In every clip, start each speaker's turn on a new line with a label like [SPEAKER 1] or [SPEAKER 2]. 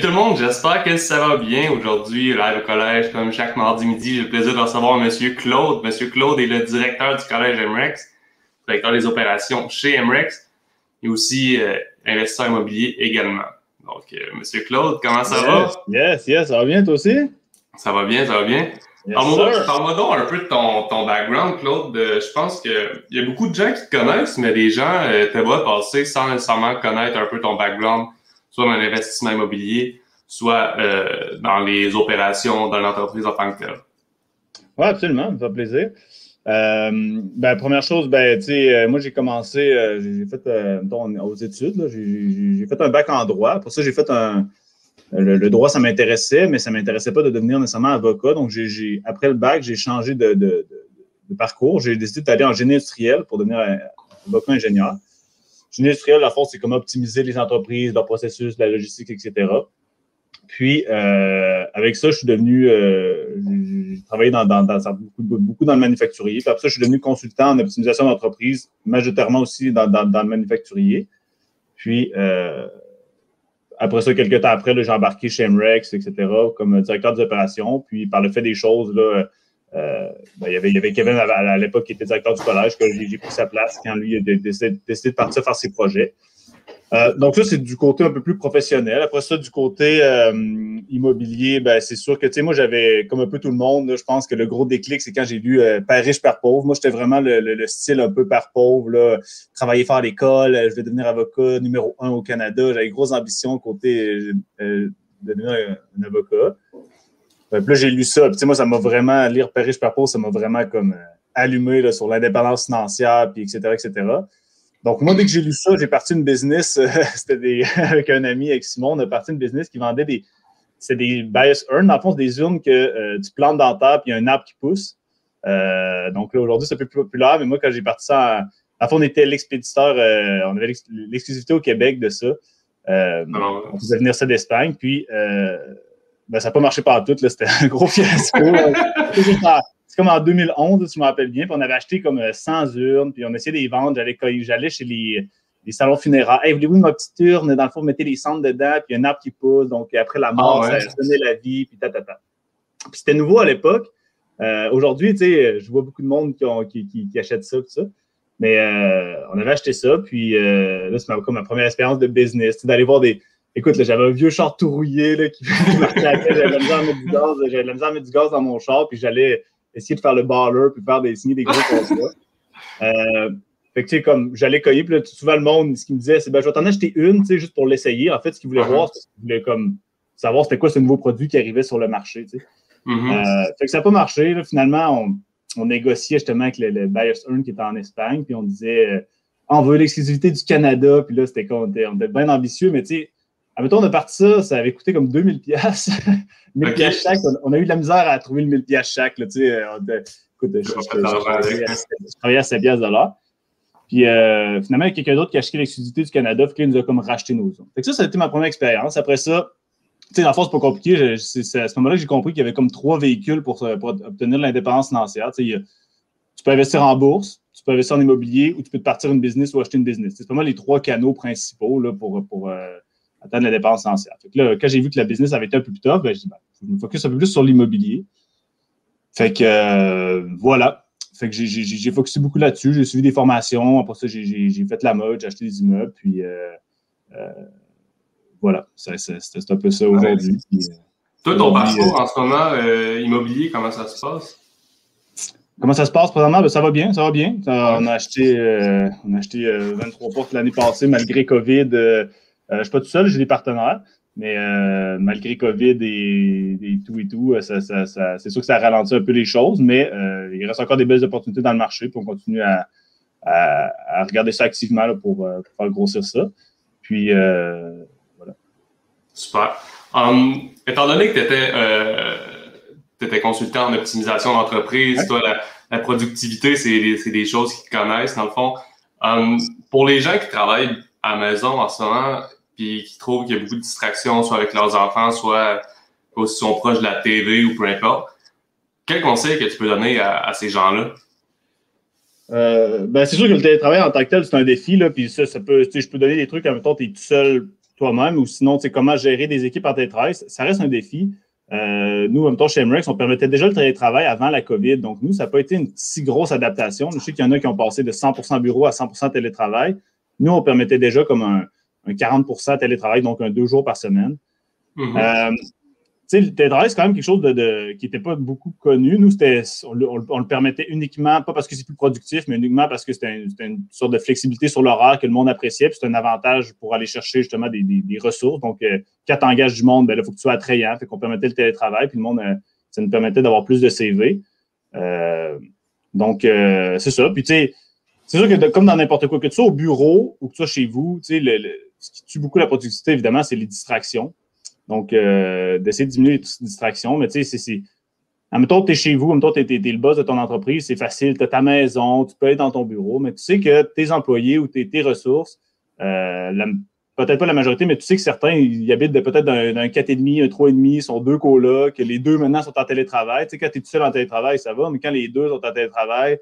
[SPEAKER 1] Salut tout le monde, j'espère que ça va bien aujourd'hui, live au collège. Comme chaque mardi midi, j'ai le plaisir de recevoir Monsieur Claude. Monsieur Claude est le directeur du collège MREX, directeur des opérations chez MREX et aussi euh, investisseur immobilier également. Donc, euh, Monsieur Claude, comment ça va?
[SPEAKER 2] Yes, yes, ça va bien toi aussi?
[SPEAKER 1] Ça va bien, ça va bien. Parle-moi donc un peu de ton, ton background, Claude. je pense qu'il y a beaucoup de gens qui te connaissent, mais des gens euh, te voient passer sans nécessairement connaître un peu ton background, soit dans l'investissement immobilier, soit euh, dans les opérations dans l'entreprise en tant que tel.
[SPEAKER 2] Oui, absolument, ça fait plaisir. Euh, ben, première chose, ben, euh, moi, j'ai commencé, j'ai fait, aux études, j'ai fait un bac en droit. Pour ça, j'ai fait un, le, droit, ça m'intéressait, mais ça ne m'intéressait pas de devenir nécessairement avocat. Donc, après le bac, j'ai changé de, de, parcours. J'ai décidé d'aller en génie industriel pour devenir avocat ingénieur. Génie industriel, la force, c'est comment optimiser les entreprises, leur processus, la logistique, etc. Puis, euh, avec ça, je suis devenu, euh, j'ai travaillé dans, beaucoup, dans le manufacturier. Puis après ça, je suis devenu consultant en optimisation d'entreprise, majoritairement aussi dans, dans, le manufacturier. Puis, euh, après ça, quelques temps après, j'ai embarqué chez MREX, etc., comme directeur des opérations. Puis, par le fait des choses, là, euh, ben, il, y avait, il y avait Kevin à, l'époque qui était directeur du collège, que j'ai pris sa place quand lui a décidé, de partir faire ses projets. Euh, donc ça, c'est du côté un peu plus professionnel. Après ça, du côté euh, immobilier, ben, c'est sûr que, moi, j'avais, comme un peu tout le monde, je pense que le gros déclic, c'est quand j'ai euh, Père riche, Père pauvre. Moi, j'étais vraiment le, style un peu Père pauvre, là, travailler fort à l'école, je vais devenir avocat numéro un au Canada. J'avais grosses ambitions côté de devenir un, avocat. Puis là, j'ai lu ça. Puis, moi, ça m'a vraiment, lire Père riche, Père pauvre, ça m'a vraiment comme allumé là, sur l'indépendance financière, puis etc., etc. Donc, moi, dès que j'ai lu ça, j'ai parti une business, euh, c'était avec un ami, avec Simon, on a parti une business qui vendait des, c'est des bias urns. Dans le fond, c'est des urnes que euh, tu plantes dans terre, puis il y a un arbre qui pousse. Euh, donc là, aujourd'hui, c'est un peu plus populaire, mais moi, quand j'ai parti ça, en, fond, on était l'expéditeur, on avait l'exclusivité au Québec de ça. On faisait venir ça d'Espagne, puis ben, ça n'a pas marché par tout, c'était un gros fiasco. c'est comme en 2011, si je me rappelle bien, puis on avait acheté comme 100 euh, urnes, puis on essayait de les vendre. J'allais chez les, salons funéraires. Hey, voulez-vous ma petite urne? Dans le fond, vous mettez les cendres dedans, puis un arbre qui pousse. Donc, après la mort, ah ça ça donné la vie, puis ta, ta, ta. Puis c'était nouveau à l'époque. Euh, aujourd'hui, tu sais, je vois beaucoup de monde qui, qui, achètent ça, tout ça. Mais euh, on avait acheté ça, puis là, c'est comme ma première expérience de business, d'aller voir des. Écoute, j'avais un vieux char tout rouillé là, qui la tête, j'avais la misère à mettre du gaz, j'avais la misère à mettre du gaz dans mon char, puis j'allais essayer de faire le baller, puis faire des, signer des gros contrats. Euh, fait que, tu sais, comme j'allais cueillir, puis là, souvent le monde, ce qu'il me disait, c'est ben, je vais t'en acheter une, tu sais, juste pour l'essayer. En fait, ce qu'il voulait uh-huh. voir, c'est qu'il voulait comme savoir c'était quoi ce nouveau produit qui arrivait sur le marché, tu sais. Mm-hmm. Euh, fait que ça n'a pas marché. Là. Finalement, on, on, négociait justement avec le, le Earn qui était en Espagne, puis on disait, euh, on veut l'exclusivité du Canada, puis là, c'était on était, on était bien ambitieux, mais tu sais, Admettons, on a parti ça, ça avait coûté comme 2000 pièces 1000 pièces chaque. On, a eu de la misère à trouver le 1000 pièces chaque. Là, euh, écoute, je, travaillais à 7 pièces de l'heure. Puis euh, finalement, il y a quelqu'un d'autre qui a acheté l'exclusivité du Canada, puis qui nous a comme racheté nos zones. Fait que ça, ça a été ma première expérience. Après ça, tu sais, dans le fond, c'est pas compliqué. C'est à ce moment-là que j'ai compris qu'il y avait comme trois véhicules pour, obtenir l'indépendance financière. Tu, sais, tu peux investir en bourse, tu peux investir en immobilier, ou tu peux te partir une business ou acheter une business. C'est vraiment les trois canaux principaux là, pour, pour, euh, atteindre la dépense essentielle. Fait que là, quand j'ai vu que la business avait été un peu plus tough, ben, je dis, ben, je me focus un peu plus sur l'immobilier. Fait que euh, voilà. Fait que j'ai focusé beaucoup là-dessus. J'ai suivi des formations. Après ça, j'ai fait la mode, j'ai acheté des immeubles. Puis euh, euh, voilà. C'est un peu ça aujourd'hui.
[SPEAKER 1] Toi, ton parcours en ce moment, immobilier, comment ça se passe?
[SPEAKER 2] Comment ça se passe présentement? Ben, ça va bien, ça va bien. on a acheté, on a acheté 23 portes l'année passée malgré COVID. Euh, je ne suis pas tout seul, j'ai des partenaires. Mais euh, malgré COVID et, tout et tout, euh, c'est sûr que ça ralentit un peu les choses, mais il reste encore des belles opportunités dans le marché, puis on continue à, regarder ça activement pour, faire grossir ça. Puis voilà.
[SPEAKER 1] Super. Um, étant donné que tu étais, consultant en optimisation d'entreprise, toi, la, productivité, c'est des, choses qu'ils connaissent, dans le fond. Um, pour les gens qui travaillent à la maison en ce moment, qui trouvent qu'il y a beaucoup de distractions, soit avec leurs enfants, soit aussi sont proches de la TV ou peu importe. Quel conseil que tu peux donner à, ces gens-là?
[SPEAKER 2] Euh, ben c'est sûr que le télétravail en tant que tel, c'est un défi. Là, puis ça, ça peut, je peux donner des trucs, en même temps, tu es tout seul, toi-même ou sinon, comment gérer des équipes en télétravail, ça reste un défi. Euh, nous, en même temps, chez MREX, on permettait déjà le télétravail avant la COVID. Donc, nous, ça n'a pas été une si grosse adaptation. Je sais qu'il y en a qui ont passé de 100% bureau à 100% télétravail. Nous, on permettait déjà comme un, 40% télétravail, donc un deux jours par semaine. Mm-hmm. Euh, sais, le télétravail, c'est quand même quelque chose de, qui n'était pas beaucoup connu. Nous, c'était, on, le permettait uniquement, pas parce que c'est plus productif, mais uniquement parce que c'était une, sorte de flexibilité sur l'horaire que le monde appréciait. Puis c'est un avantage pour aller chercher justement des, ressources. Donc, euh, quand tu engages du monde, ben il faut que tu sois attrayant. Fait qu'on permettait le télétravail, puis le monde, euh, ça nous permettait d'avoir plus de CV. Euh, donc, c'est ça. Puis, tu sais, c'est sûr que comme dans n'importe quoi, que tu sois au bureau ou que tu sois chez vous, tu sais, ce qui tue beaucoup la productivité, évidemment, c'est les distractions. Donc, euh, d'essayer de diminuer les distractions. Mais tu sais, c'est. Admettons que tu es chez vous, admettons que tu es, le boss de ton entreprise, c'est facile, tu as ta maison, tu peux être dans ton bureau, mais tu sais que tes employés ou tes, ressources, euh, peut-être pas la majorité, mais tu sais que certains, ils habitent peut-être d'un 4,5, un 3,5, sont deux que les deux maintenant sont en télétravail. Tu sais, quand tu es tout seul en télétravail, ça va, mais quand les deux sont en télétravail,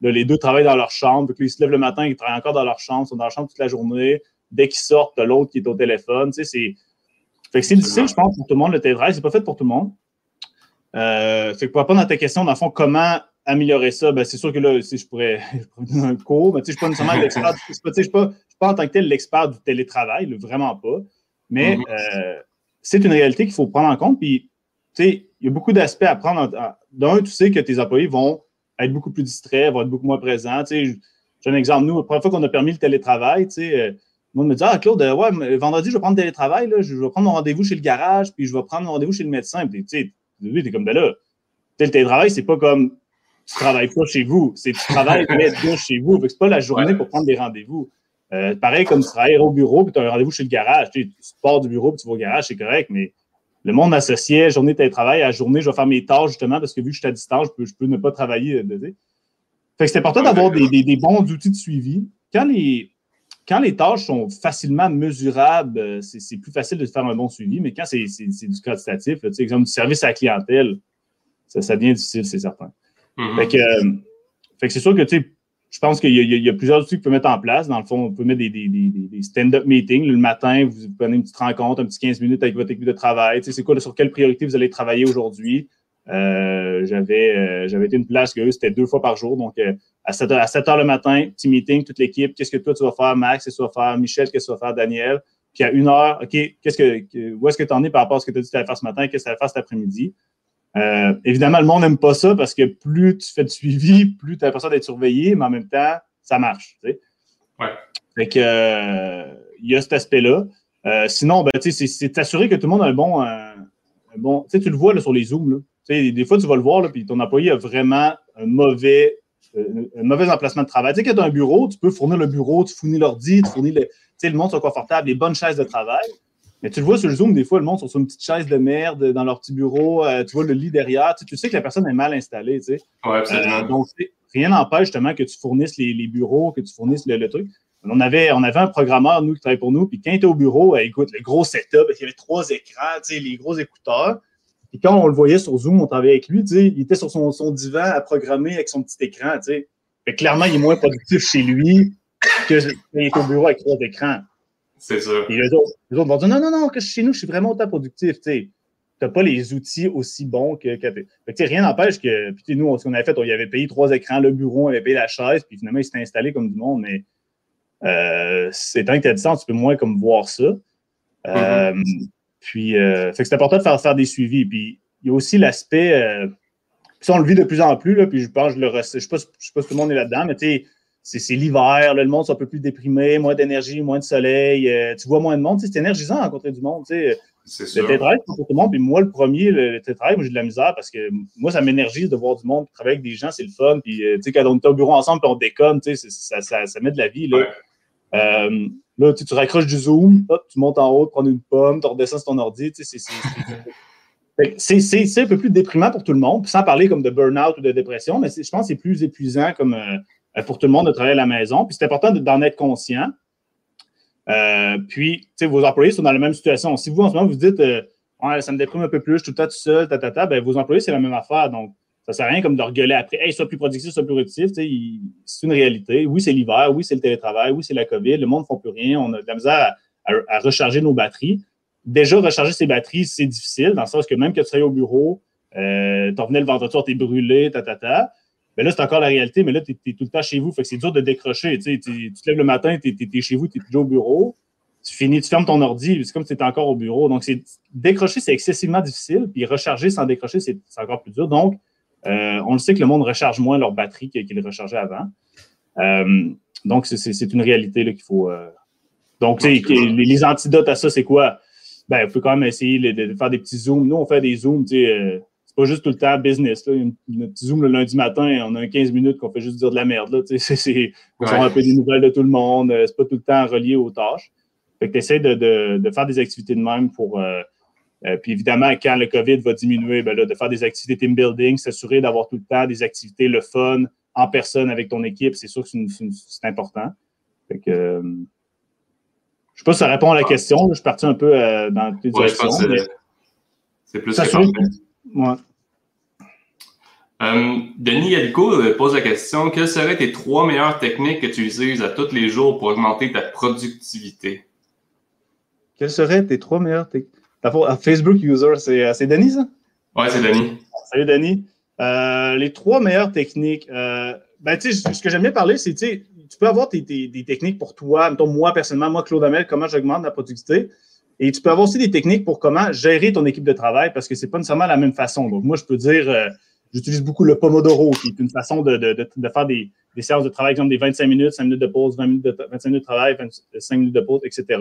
[SPEAKER 2] les deux travaillent dans leur chambre, puis ils se lèvent le matin, ils travaillent encore dans leur chambre, sont dans leur chambre toute la journée. Dès qu'ils sortent, tu l'autre qui est au téléphone. Tu sais, c'est fait que c'est difficile, je pense, pour tout le monde, le télétravail. C'est pas fait pour tout le monde. Euh, fait que pour répondre à ta question, dans le fond, comment améliorer ça? Ben, c'est sûr que là, si je pourrais, je donner un cours, mais tu sais, je suis pas nécessairement l'expert. Je ne suis pas, pas en tant que tel l'expert du télétravail, vraiment pas. Mais mm-hmm. euh, c'est une réalité qu'il faut prendre en compte. Puis, tu sais, il y a beaucoup d'aspects à prendre. D'un, tu sais que tes employés vont être beaucoup plus distraits, vont être beaucoup moins présents. Tu sais, j'ai un exemple. Nous, la première fois qu'on a permis le télétravail, tu sais, euh, le me dit Ah, Claude, euh, ouais, vendredi, je vais prendre télétravail, là, je vais prendre mon rendez-vous chez le garage, puis je vais prendre mon rendez-vous chez le médecin. Puis, tu sais, tu es comme, ben là, le télétravail, c'est pas comme tu travailles pas chez vous, c'est tu travailles mais chez vous. C'est pas la journée pour prendre des rendez-vous. Euh, pareil comme tu travailles au bureau, puis tu as un rendez-vous chez le garage. Tu, pars du bureau, puis tu vas au garage, c'est correct, mais le monde associait journée de télétravail à journée, je vais faire mes tâches justement parce que vu que je suis à distance, je peux, je peux ne pas travailler. Euh, fait que c'est important d'avoir des, des, des, bons outils de suivi. Quand les, quand les tâches sont facilement mesurables, euh, c'est plus facile de faire un bon suivi, mais quand c'est du quantitatif, exemple du service à la clientèle, ça, devient difficile, c'est certain. Euh, fait que, c'est sûr que je pense qu'il y, a plusieurs outils qu'on peut mettre en place. Dans le fond, on peut mettre des, stand-up meetings. Le matin, vous prenez une petite rencontre, un petit 15 minutes avec votre équipe de travail. C'est quoi, sur quelle priorité vous allez travailler aujourd'hui? Euh, j'avais, j'avais été une place que eux, c'était deux fois par jour. Donc, à 7, h, le matin, petit meeting, toute l'équipe. Qu'est-ce que toi, tu vas faire, Max? Qu'est-ce que tu vas faire, Michel? Qu'est-ce que tu vas faire, Daniel? Puis à une heure, OK, qu'est-ce que, où est-ce que tu en es par rapport à ce que tu as dit que tu allais faire ce matin? Qu'est-ce que tu allais faire cet après-midi? Euh, évidemment, le monde n'aime pas ça parce que plus tu fais de suivi, plus tu as l'impression d'être surveillé, mais en même temps, ça marche. Tu sais?
[SPEAKER 1] Ouais.
[SPEAKER 2] Fait que, euh, il y a cet aspect-là. Euh, sinon, ben, c'est t'assurer que tout le monde a un bon. Un, bon tu le vois là, sur les Zooms. Des fois, tu vas le voir, puis ton employé a vraiment un mauvais euh, un mauvais emplacement de travail. Tu sais, quand tu as un bureau, tu peux fournir le bureau, tu fournis l'ordi, tu fournis le. Tu sais, le monde soit confortable, les bonnes chaises de travail. Mais tu le vois sur le Zoom, des fois, le monde sont sur une petite chaise de merde dans leur petit bureau. Euh, tu vois le lit derrière. Tu, sais que la personne est mal installée. Tu sais.
[SPEAKER 1] Absolument.
[SPEAKER 2] Euh, donc, rien n'empêche justement que tu fournisses les, bureaux, que tu fournisses le, truc. On avait, on avait un programmeur, nous, qui travaillait pour nous. Puis quand il était au bureau, écoute, le gros setup, il y avait trois écrans, tu sais, les gros écouteurs. Et quand on le voyait sur Zoom, on travaillait avec lui, il était sur son, son, divan à programmer avec son petit écran. Fait clairement, il est moins productif chez lui que qu'il est au bureau avec trois écrans.
[SPEAKER 1] C'est ça.
[SPEAKER 2] Et les autres, vont dire non, non, non, que chez nous, je suis vraiment autant productif. Tu n'as pas les outils aussi bons que. que rien n'empêche que. Puis nous, ce qu'on avait fait, on y avait payé trois écrans, le bureau, on avait payé la chaise, puis finalement, il s'était installé comme du monde. Mais euh, c'est tant que tu as distance, tu peux moins comme voir ça. Euh, mm-hmm. Puis, euh, c'est important de faire, faire des suivis. Puis, il y a aussi l'aspect, euh, ça, on le vit de plus en plus, là, puis je pense, je ne sais, pas, je sais pas si tout le monde est là-dedans, mais tu sais, c'est l'hiver, le monde est un peu plus déprimé, moins d'énergie, moins de soleil, euh, tu vois moins de monde, c'est énergisant à rencontrer du monde, tu sais. Le télétravail, pour tout le monde, puis moi, le premier, le, télétravail, moi, j'ai de la misère parce que moi, ça m'énergise de voir du monde, travailler avec des gens, c'est le fun, puis tu sais, quand on est au bureau ensemble, puis on déconne, tu sais, ça, ça, ça, met de la vie, là. Là, tu, raccroches du Zoom, tu montes en haut, prends une pomme, tu redescends sur ton ordi. C'est un peu plus déprimant pour tout le monde, sans parler comme de burn-out ou de dépression, mais je pense que c'est plus épuisant comme, euh, pour tout le monde de travailler à la maison. Puis c'est important d'en être conscient. Euh, puis, vos employés sont dans la même situation. Si vous, en ce moment, vous dites euh, ça me déprime un peu plus, je suis tout le temps tout seul, ta, ta, ta, ben, vos employés, c'est la même affaire. Donc, ça sert à rien comme de regueuler après, hey, sois plus productif, sois plus productif. C'est une réalité. Oui, c'est l'hiver. Oui, c'est le télétravail. Oui, c'est la COVID. Le monde ne fait plus rien. On a de la misère à, recharger nos batteries. Déjà, recharger ces batteries, c'est difficile, dans le sens que même que tu sois au bureau, euh, tu revenais le vendredi soir, tu es brûlé, ta, ta. Mais là, c'est encore la réalité, mais là, tu es, tout le temps chez vous. Fait que c'est dur de décrocher. Tu, te lèves le matin, tu es, chez vous, tu es déjà au bureau. Tu finis, tu fermes ton ordi, c'est comme si tu étais encore au bureau. Donc, décrocher, c'est excessivement difficile. Puis recharger sans décrocher, c'est encore plus dur. Donc, euh, on le sait que le monde recharge moins leur batterie qu'il rechargeait avant. Euh, donc, c'est une réalité qu'il faut. Euh, donc, les, les, antidotes à ça, c'est quoi? Ben, il faut quand même essayer de, faire des petits zooms. Nous, on fait des zooms, tu sais c'est pas juste tout le temps business. Là. Un petit zoom le lundi matin, on a un 15 minutes qu'on fait juste dire de la merde. Là. C'est, on un peu des nouvelles de tout le monde. C'est pas tout le temps relié aux tâches. Fait que tu essaies de, faire des activités de même pour. Euh, euh, puis évidemment, quand le COVID va diminuer, ben de faire des activités team building, s'assurer d'avoir tout le temps des activités, le fun, en personne avec ton équipe, c'est sûr que c'est important. Fait que, euh, je sais pas si ça répond à la question. Je suis parti un peu dans tes ouais, directions.
[SPEAKER 1] C'est plus que ouais. Denis Yalico pose la question Quelles seraient tes trois meilleures techniques que tu utilises à tous les jours pour augmenter ta productivité?
[SPEAKER 2] Quels seraient tes trois meilleurs Facebook user, euh, c'est Denis, ça?
[SPEAKER 1] Oui, c'est Denis.
[SPEAKER 2] Salut, Denis. Euh, les trois meilleures techniques. Euh, ben, ce que j'aime bien parler, c'est, tu peux avoir des techniques pour toi, mettons, moi, personnellement, moi, Claude Amel, comment j'augmente la productivité. Et tu peux avoir aussi des techniques pour comment gérer ton équipe de travail parce que c'est pas nécessairement la même façon. Donc, moi, je peux dire, j'utilise beaucoup le Pomodoro, qui est une façon de, faire des, séances de travail, exemple des 25 minutes, 5 minutes de pause, 20 minutes de, 25 minutes de travail, 5 minutes de pause, etc.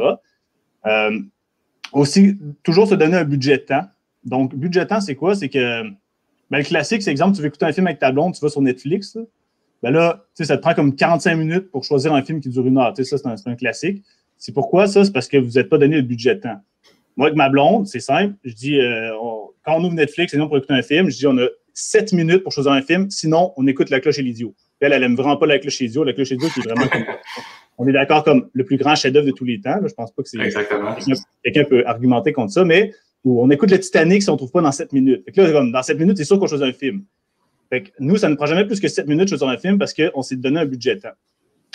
[SPEAKER 2] Aussi, toujours se donner un budget de temps. Donc, budget de temps, c'est quoi? C'est que ben, le classique, c'est exemple, tu veux écouter un film avec ta blonde, tu vas sur Netflix. Là. Ben là, ça te prend comme 45 minutes pour choisir un film qui dure une heure. ça, c'est un, classique. C'est pourquoi ça? C'est parce que vous n'êtes pas donné le budget de temps. Moi, avec ma blonde, c'est simple. Je dis, euh, quand on ouvre Netflix, sinon pour écouter un film, je dis, on a 7 minutes pour choisir un film. Sinon, on écoute La cloche et l'idiot. Elle, elle aime vraiment pas La cloche et l'idiot. La cloche et l'idiot, qui est vraiment on est d'accord comme le plus grand chef-d'œuvre de tous les temps. Je pense pas que c'est.
[SPEAKER 1] Exactement.
[SPEAKER 2] Quelqu'un peut argumenter contre ça, mais on écoute le Titanic si on ne trouve pas dans 7 minutes. là, comme dans 7 minutes, c'est sûr qu'on choisit un film. Fait nous, ça ne prend jamais plus que 7 minutes de choisir un film parce qu'on s'est donné un budget de temps.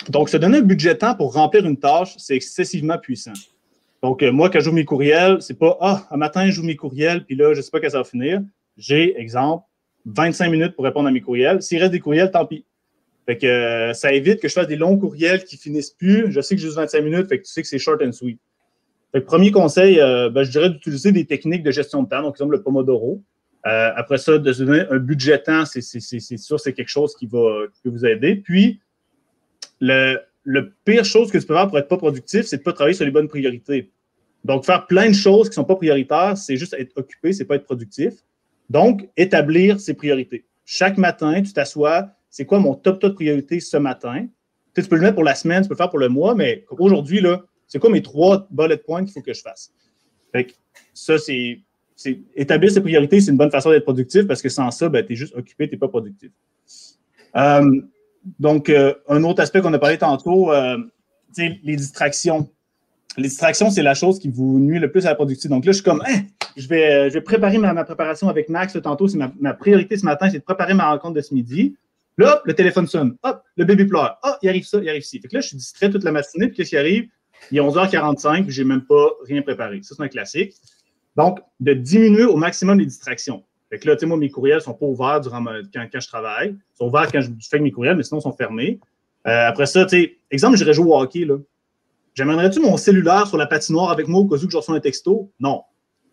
[SPEAKER 2] Donc, se donner un budget de temps pour remplir une tâche, c'est excessivement puissant. Donc, euh, moi, quand je joue mes courriels, c'est pas Ah, un matin, je joue mes courriels, puis là, je ne sais pas quand ça va finir. J'ai, exemple, 25 minutes pour répondre à mes courriels. S'il reste des courriels, tant pis. Fait que euh, ça évite que je fasse des longs courriels qui finissent plus. Je sais que j'ai juste 25 minutes, fait que tu sais que c'est short and sweet. Premier conseil, euh, ben, je dirais d'utiliser des techniques de gestion de temps, donc exemple le Pomodoro. Euh, après ça, de se donner un budget temps, c'est sûr, c'est quelque chose qui va vous aider. Puis, le, le, pire chose que tu peux faire pour être pas productif, c'est de pas travailler sur les bonnes priorités. Donc, faire plein de choses qui sont pas prioritaires, c'est juste être occupé, c'est pas être productif. Donc, établir ses priorités. Chaque matin, tu t'assois, c'est quoi mon top top priorité ce matin? Tu, peux le mettre pour la semaine, tu peux le faire pour le mois, mais aujourd'hui, c'est quoi mes trois bullet points qu'il faut que je fasse? Fait ça, c'est, établir ses priorités, c'est une bonne façon d'être productif parce que sans ça, ben, tu es juste occupé, tu n'es pas productif. Euh, donc, euh, un autre aspect qu'on a parlé tantôt, euh, les distractions. Les distractions, c'est la chose qui vous nuit le plus à la productivité. Donc là, je suis comme, hein, je, vais, je vais préparer ma, préparation avec Max tantôt. Ma, ma, priorité ce matin, c'est de préparer ma rencontre de ce midi. Là, le téléphone sonne. Hop, le bébé pleure. Ah, il arrive ça, il arrive ci. Fait que là, je suis distrait toute la matinée. Puis qu'est-ce qui arrive? Il est 11h45, puis je n'ai même pas rien préparé. Ça, c'est un classique. Donc, de diminuer au maximum les distractions. Fait que là, tu sais, moi, mes courriels ne sont pas ouverts durant quand, quand, je travaille. Ils sont ouverts quand je, fais mes courriels, mais sinon, ils sont fermés. Euh, après ça, tu sais, exemple, j'irais jouer au hockey, là. J'amènerais-tu mon cellulaire sur la patinoire avec moi au cas où je reçois un texto? Non. Là,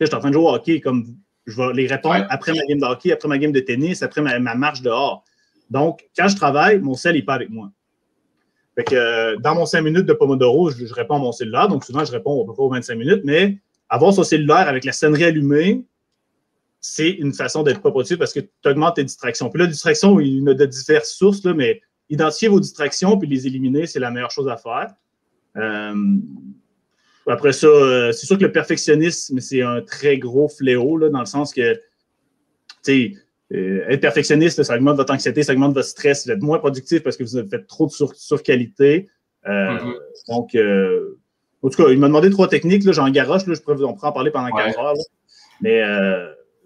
[SPEAKER 2] je suis en train de jouer au hockey, comme je vais les répondre après ma game de hockey, après ma game de tennis, après ma marche dehors. Donc, quand je travaille, mon sel n'est pas avec moi. Fait que, euh, dans mon 5 minutes de Pomodoro, je, réponds à mon cellulaire. Donc, souvent, je réponds à peu près aux 25 minutes, mais avoir son cellulaire avec la sonnerie allumée, c'est une façon d'être pas productif parce que tu augmentes tes distractions. Puis là, distractions, il y en a de diverses sources, là, mais identifier vos distractions puis les éliminer, c'est la meilleure chose à faire. Euh, après ça, euh, c'est sûr que le perfectionnisme, c'est un très gros fléau, là, dans le sens que, tu sais, euh, être perfectionniste, ça augmente votre anxiété, ça augmente votre stress, vous êtes moins productif parce que vous avez fait trop de sur-qualité. Euh, mm-hmm. Donc, euh, en tout cas, il m'a demandé trois techniques, j'en garoche, là, je pourrais vous en parler pendant 15 heures. Mais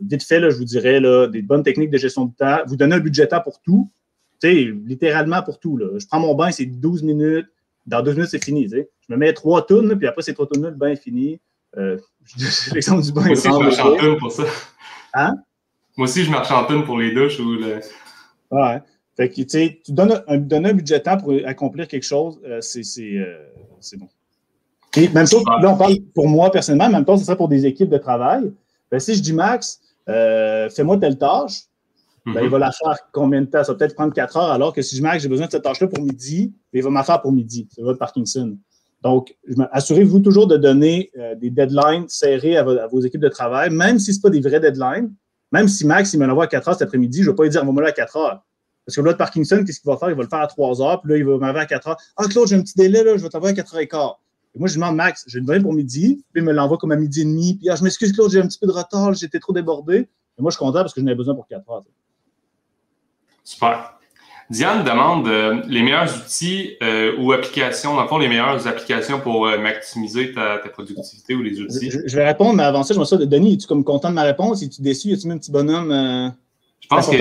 [SPEAKER 2] vite fait, là, je vous dirais là, des bonnes techniques de gestion du temps. Vous donnez un budget temps pour tout, tu sais, littéralement pour tout. Là. Je prends mon bain, c'est 12 minutes. dans deux minutes, c'est fini. Je me mets trois tonnes, puis après, ces trois tonnes-là, le bain est fini.
[SPEAKER 1] L'exemple du bain. Tonne pour ça. Hein? Moi aussi, je marche en tonne pour les douches ou le.
[SPEAKER 2] Ouais. Fait que, tu donnes un, donnes un budget de temps pour accomplir quelque chose, euh, euh, c'est bon. Et même chose, là, on parle pour moi personnellement, même temps, ce serait pour des équipes de travail. Ben, si je dis Max, euh, fais-moi telle tâche, ben, il mhm. va la faire combien de temps? Ça va peut-être prendre quatre heures, alors que si je Max, j'ai besoin de cette tâche-là pour midi, ben, il va m'en faire pour midi. C'est votre Parkinson. Donc, assurez-vous toujours de donner des deadlines serrés à, vos, équipes de travail, même si ce pas des vrais deadlines. Même si Max, il me l'envoie à 4 heures cet après-midi, je ne vais pas lui dire, on va me à 4 heures. Parce que l'autre Parkinson, qu'est-ce qu'il va faire? Il va le faire à 3 heures, puis là, il va m'envoyer à 4 heures. Ah, Claude, j'ai un petit délai, là, je vais t'envoyer à 4 heures et quart. Et moi, je demande, Max, j'ai une donné pour midi, puis il me l'envoie comme à midi et demi. Puis, ah, je m'excuse, Claude, j'ai un petit peu de retard, j'étais trop débordé. Et moi, je suis content parce que j'en avais besoin pour 4 heures.
[SPEAKER 1] Super. Diane demande euh, les meilleurs outils euh, ou applications, dans le fond, les meilleures applications pour euh, maximiser ta, productivité ou les outils?
[SPEAKER 2] Je, vais répondre, mais avant ça, je me dit, Denis, es-tu comme content de ma réponse? Es-tu déçu? Es-tu même un petit bonhomme?
[SPEAKER 1] je pense que.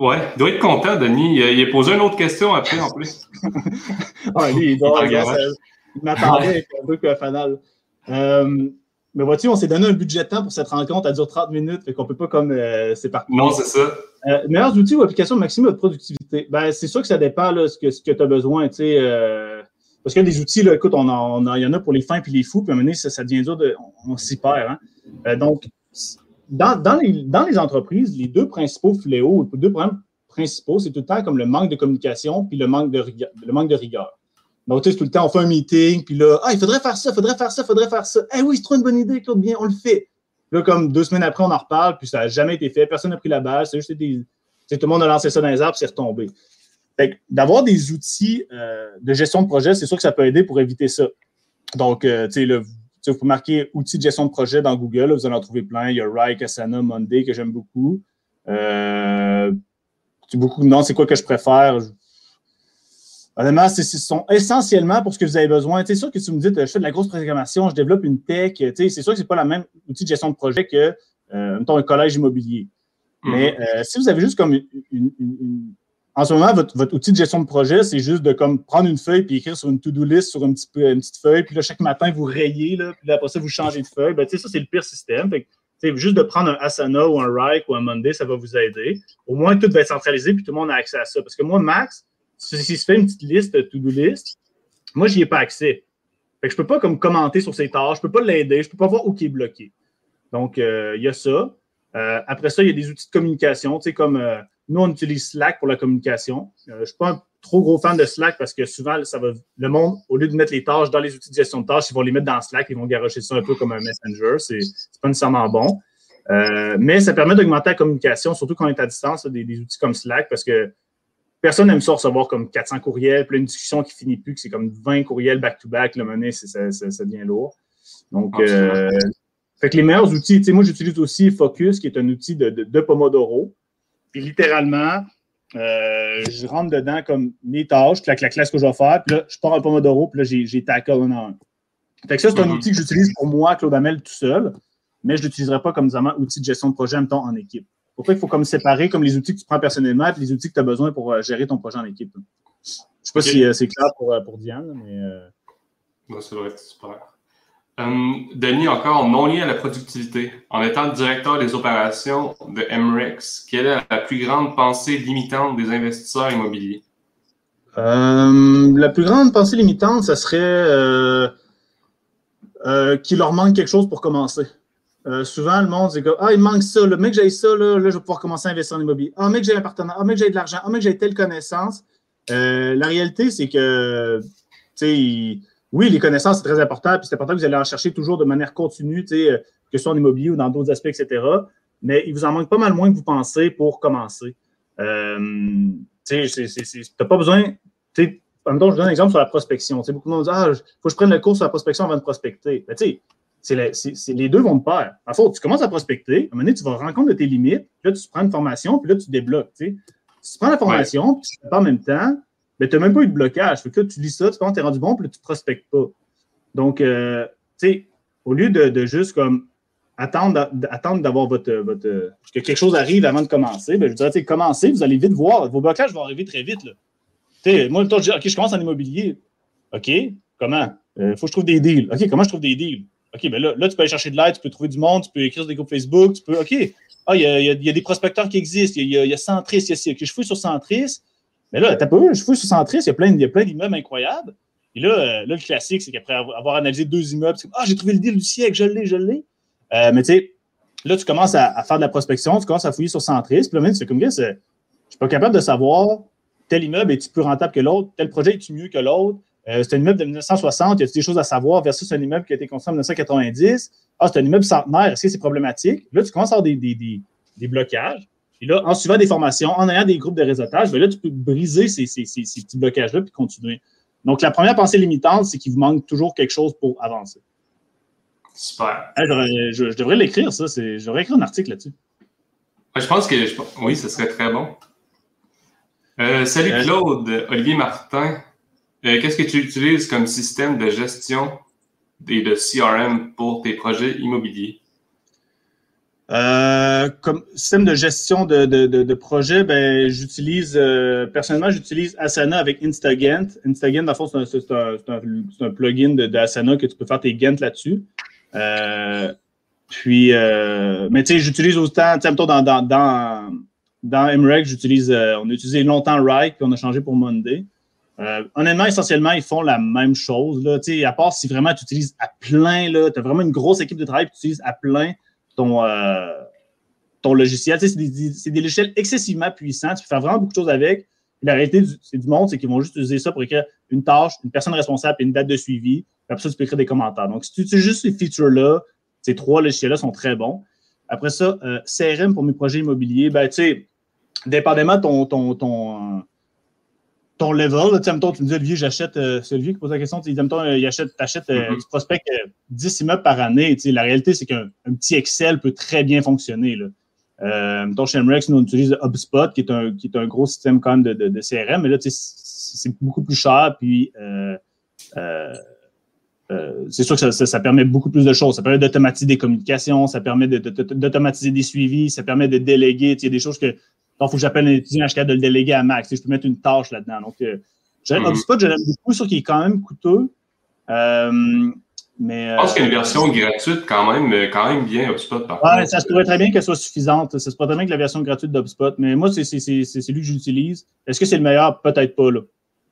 [SPEAKER 1] Ouais, il doit être content, Denis. Il, a posé une autre question après, en plus.
[SPEAKER 2] ah, lui, il doit, il, il m'attendait avec un truc fanal. Euh, mais vois-tu, on s'est donné un budget de temps pour cette rencontre. Elle dure 30 minutes, fait qu'on ne peut pas comme c'est parti.
[SPEAKER 1] Non, c'est ça.
[SPEAKER 2] Euh, meilleurs outils ou applications maximum de productivité? Ben, c'est sûr que ça dépend de ce que, ce que tu as besoin. Sais, parce qu'il y a des outils, là, écoute, on, il y en a pour les fins et les fous, puis à un moment donné, ça, devient dur de. On, s'y perd. Hein? donc, dans, les, entreprises, les deux principaux fléaux, les deux problèmes principaux, c'est tout le temps comme le manque de communication puis le manque de, rigueur. Donc, tout le temps, on fait un meeting, puis là, ah, il faudrait faire ça, il faudrait faire ça, il faudrait faire ça. Eh oui, c'est trop une bonne idée, Claude, bien, on le fait. Là, comme deux semaines après, on en reparle, puis ça n'a jamais été fait, personne n'a pris la base, c'est juste des. tout le monde a lancé ça dans les arbres, c'est retombé. d'avoir des outils euh, de gestion de projet, c'est sûr que ça peut aider pour éviter ça. Donc, euh, tu sais, le vous pouvez marquer outils de gestion de projet dans Google, vous allez en trouver plein. Il y a Rike, Asana, Monday que j'aime beaucoup. Euh, beaucoup non, c'est quoi que je préfère? Honnêtement, ce sont essentiellement pour ce que vous avez besoin. C'est sûr que si vous me dites, je fais de la grosse programmation, je développe une tech, c'est sûr que ce n'est pas le même outil de gestion de projet que, euh, mettons, un collège immobilier. Mm-hmm. Mais euh, si vous avez juste comme une, en ce moment, votre, outil de gestion de projet, c'est juste de comme prendre une feuille puis écrire sur une to-do list sur une, petite feuille. Puis là, chaque matin, vous rayez, là, puis là, après ça, vous changez de feuille. Ben, ça, c'est le pire système. Fait juste de prendre un Asana ou un Rike ou un Monday, ça va vous aider. Au moins, tout va être centralisé puis tout le monde a accès à ça. Parce que moi, Max, si je fais une petite liste, to-do list, moi, je n'y ai pas accès. Fait que je ne peux pas comme commenter sur ses tâches, je ne peux pas l'aider, je ne peux pas voir où il est bloqué. Donc, euh, il y a ça. Euh, après ça, il y a des outils de communication, comme euh, nous, on utilise Slack pour la communication. Euh, je ne suis pas un trop gros fan de Slack parce que souvent, ça va, le monde, au lieu de mettre les tâches dans les outils de gestion de tâches, ils vont les mettre dans Slack, ils vont garocher ça un peu comme un messenger. C'est pas nécessairement bon. Euh, mais ça permet d'augmenter la communication, surtout quand on est à distance, des, outils comme Slack, parce que personne n'aime ça recevoir comme 400 courriels, puis une discussion qui finit plus, que c'est comme 20 courriels back-to-back, le monnaie, ça, ça, devient lourd. Donc, euh, fait que les meilleurs outils, tu sais, moi, j'utilise aussi Focus, qui est un outil de, de Pomodoro. Puis littéralement, euh, je rentre dedans comme mes tâches, la, la classe que je vais faire, puis là, je pars un Pomodoro, puis là, j'ai tackle un en un. Fait que ça, c'est un outil que j'utilise pour moi, Claude Amel, tout seul, mais je ne l'utiliserai pas comme un outil de gestion de projet en même temps en équipe. Pourquoi il faut comme séparer comme les outils que tu prends personnellement et les outils que tu as besoin pour euh, gérer ton projet en équipe. Je ne sais pas si euh, c'est clair pour, pour Diane, mais.
[SPEAKER 1] Ça doit être super. Euh, Denis, encore non lié à la productivité. En étant directeur des opérations de MREX, quelle est la plus grande pensée limitante des investisseurs immobiliers?
[SPEAKER 2] Euh, la plus grande pensée limitante, ce serait euh, qu'il leur manque quelque chose pour commencer. Souvent, le monde dit Ah, il manque ça, le mec, j'ai ça, là, je vais pouvoir commencer à investir en immobilier. Ah, mec, j'ai un partenaire. Ah, mec, j'ai de l'argent. Ah, mec, j'ai telle connaissance. la réalité, c'est que, tu sais, oui, les connaissances, c'est très important, puis c'est important que vous allez en chercher toujours de manière continue, euh, que ce soit en immobilier ou dans d'autres aspects, etc. Mais il vous en manque pas mal moins que vous pensez pour commencer. Euh, tu n'as pas besoin. En même temps, je donne un exemple sur la prospection. beaucoup de monde disent Ah, faut que je prenne le cours sur la prospection avant de prospecter. Ben, les deux vont de pair. En fait, tu commences à prospecter, à un moment donné, tu vas rendre compte de tes limites, puis là, tu prends une formation, puis là, tu débloques. Tu prends la formation, puis tu fais pas en même temps, mais tu n'as même pas eu de blocage. Fait que tu lis ça, tu penses que tu es rendu bon, puis là, tu ne prospectes pas. Donc, euh, tu sais, au lieu de, juste comme attendre, d'avoir votre, votre, que quelque chose arrive avant de commencer, ben, je dirais, commencez, vous allez vite voir. Vos blocages vont arriver très vite. Là. moi, je dis, OK, je commence en immobilier. OK, comment? Il faut que je trouve des deals. OK, comment je trouve des deals? OK, ben là, tu peux aller chercher de l'aide, tu peux trouver du monde, tu peux écrire sur des groupes Facebook, tu peux. OK, ah, il y a, des prospecteurs qui existent, il y a, Centris, il y a OK, je fouille sur Centris. Mais là, t'as pas vu, je fouille sur Centris, il y a plein, d'immeubles incroyables. Et là, euh, là, le classique, c'est qu'après avoir analysé deux immeubles, c'est Ah, j'ai trouvé le deal du siècle, je l'ai, je l'ai. Euh, mais tu sais, là, tu commences à, faire de la prospection, tu commences à fouiller sur Centris, puis là, même, c'est comme, ça, je suis pas capable de savoir tel immeuble est-il plus rentable que l'autre, tel projet est-il mieux que l'autre. Euh, c'est un immeuble de 1960, il y a des choses à savoir versus un immeuble qui a été construit en 1990. Ah, c'est un immeuble centenaire, est-ce que c'est problématique? Là, tu commences à avoir des, des, des, des, blocages. Et là, en suivant des formations, en ayant des groupes de réseautage, ben là, tu peux briser ces, ces, ces, ces petits blocages-là puis continuer. Donc, la première pensée limitante, c'est qu'il vous manque toujours quelque chose pour avancer.
[SPEAKER 1] Super.
[SPEAKER 2] je, devrais l'écrire, ça. Je devrais écrire un article là-dessus.
[SPEAKER 1] Je pense que oui, ce serait très bon. Euh, salut euh, Claude, Olivier Martin. Euh, qu'est-ce que tu utilises comme système de gestion et de CRM pour tes projets immobiliers?
[SPEAKER 2] Euh, comme système de gestion de, de, de, projet, ben, j'utilise, euh, personnellement, j'utilise Asana avec. Instagant, dans le fond, c'est un, plugin de, Asana que tu peux faire tes Gantt là-dessus. Puis, mais tu sais, j'utilise autant, tu sais, dans, dans, dans, dans MREC, j'utilise, on a utilisé longtemps Rike, puis on a changé pour Monday. Honnêtement, essentiellement, ils font la même chose. Là, à part si vraiment tu utilises à plein, tu as vraiment une grosse équipe de travail que tu utilises à plein ton, euh, ton logiciel. c'est des, logiciels excessivement puissants. Tu peux faire vraiment beaucoup de choses avec. La réalité du, du monde, c'est qu'ils vont juste utiliser ça pour écrire une tâche, une personne responsable et une date de suivi. Après ça, tu peux écrire des commentaires. Donc, si tu utilises juste ces features-là, ces trois logiciels-là sont très bons. Après ça, euh, CRM pour mes projets immobiliers, ben, tu sais, dépendamment de ton, ton, ton level, tu sais, tu me dis, Olivier, j'achète, euh, c'est Olivier qui pose la question, tu dis, euh, il achète, t'achètes, euh, mm-hmm. tu prospectes 10 immeubles par année, tu sais, la réalité, c'est qu'un petit Excel peut très bien fonctionner, là. Euh, mettons, chez MREX, nous, on utilise HubSpot, qui est un, qui est un gros système quand même de, de, de CRM, mais là, tu sais, c'est beaucoup plus cher, puis euh, euh, c'est sûr que ça, ça, permet beaucoup plus de choses. Ça permet d'automatiser des communications, ça permet d'automatiser des suivis, ça permet de déléguer, tu sais, des choses que donc, il faut que j'appelle un étudiant jusqu'à de le déléguer à Max. je peux mettre une tâche là-dedans. Donc, euh, j'aime HubSpot, je l'aime beaucoup, sûr qu'il est quand même coûteux. Euh, mais,
[SPEAKER 1] je pense qu'il y a une version gratuite quand même, euh, quand même bien HubSpot.
[SPEAKER 2] Par ouais, ça se pourrait très bien qu'elle soit suffisante. Ça se pourrait très bien que la version gratuite d'HubSpot. Mais moi, c'est celui que j'utilise. Est-ce que c'est le meilleur? Peut-être pas. Là.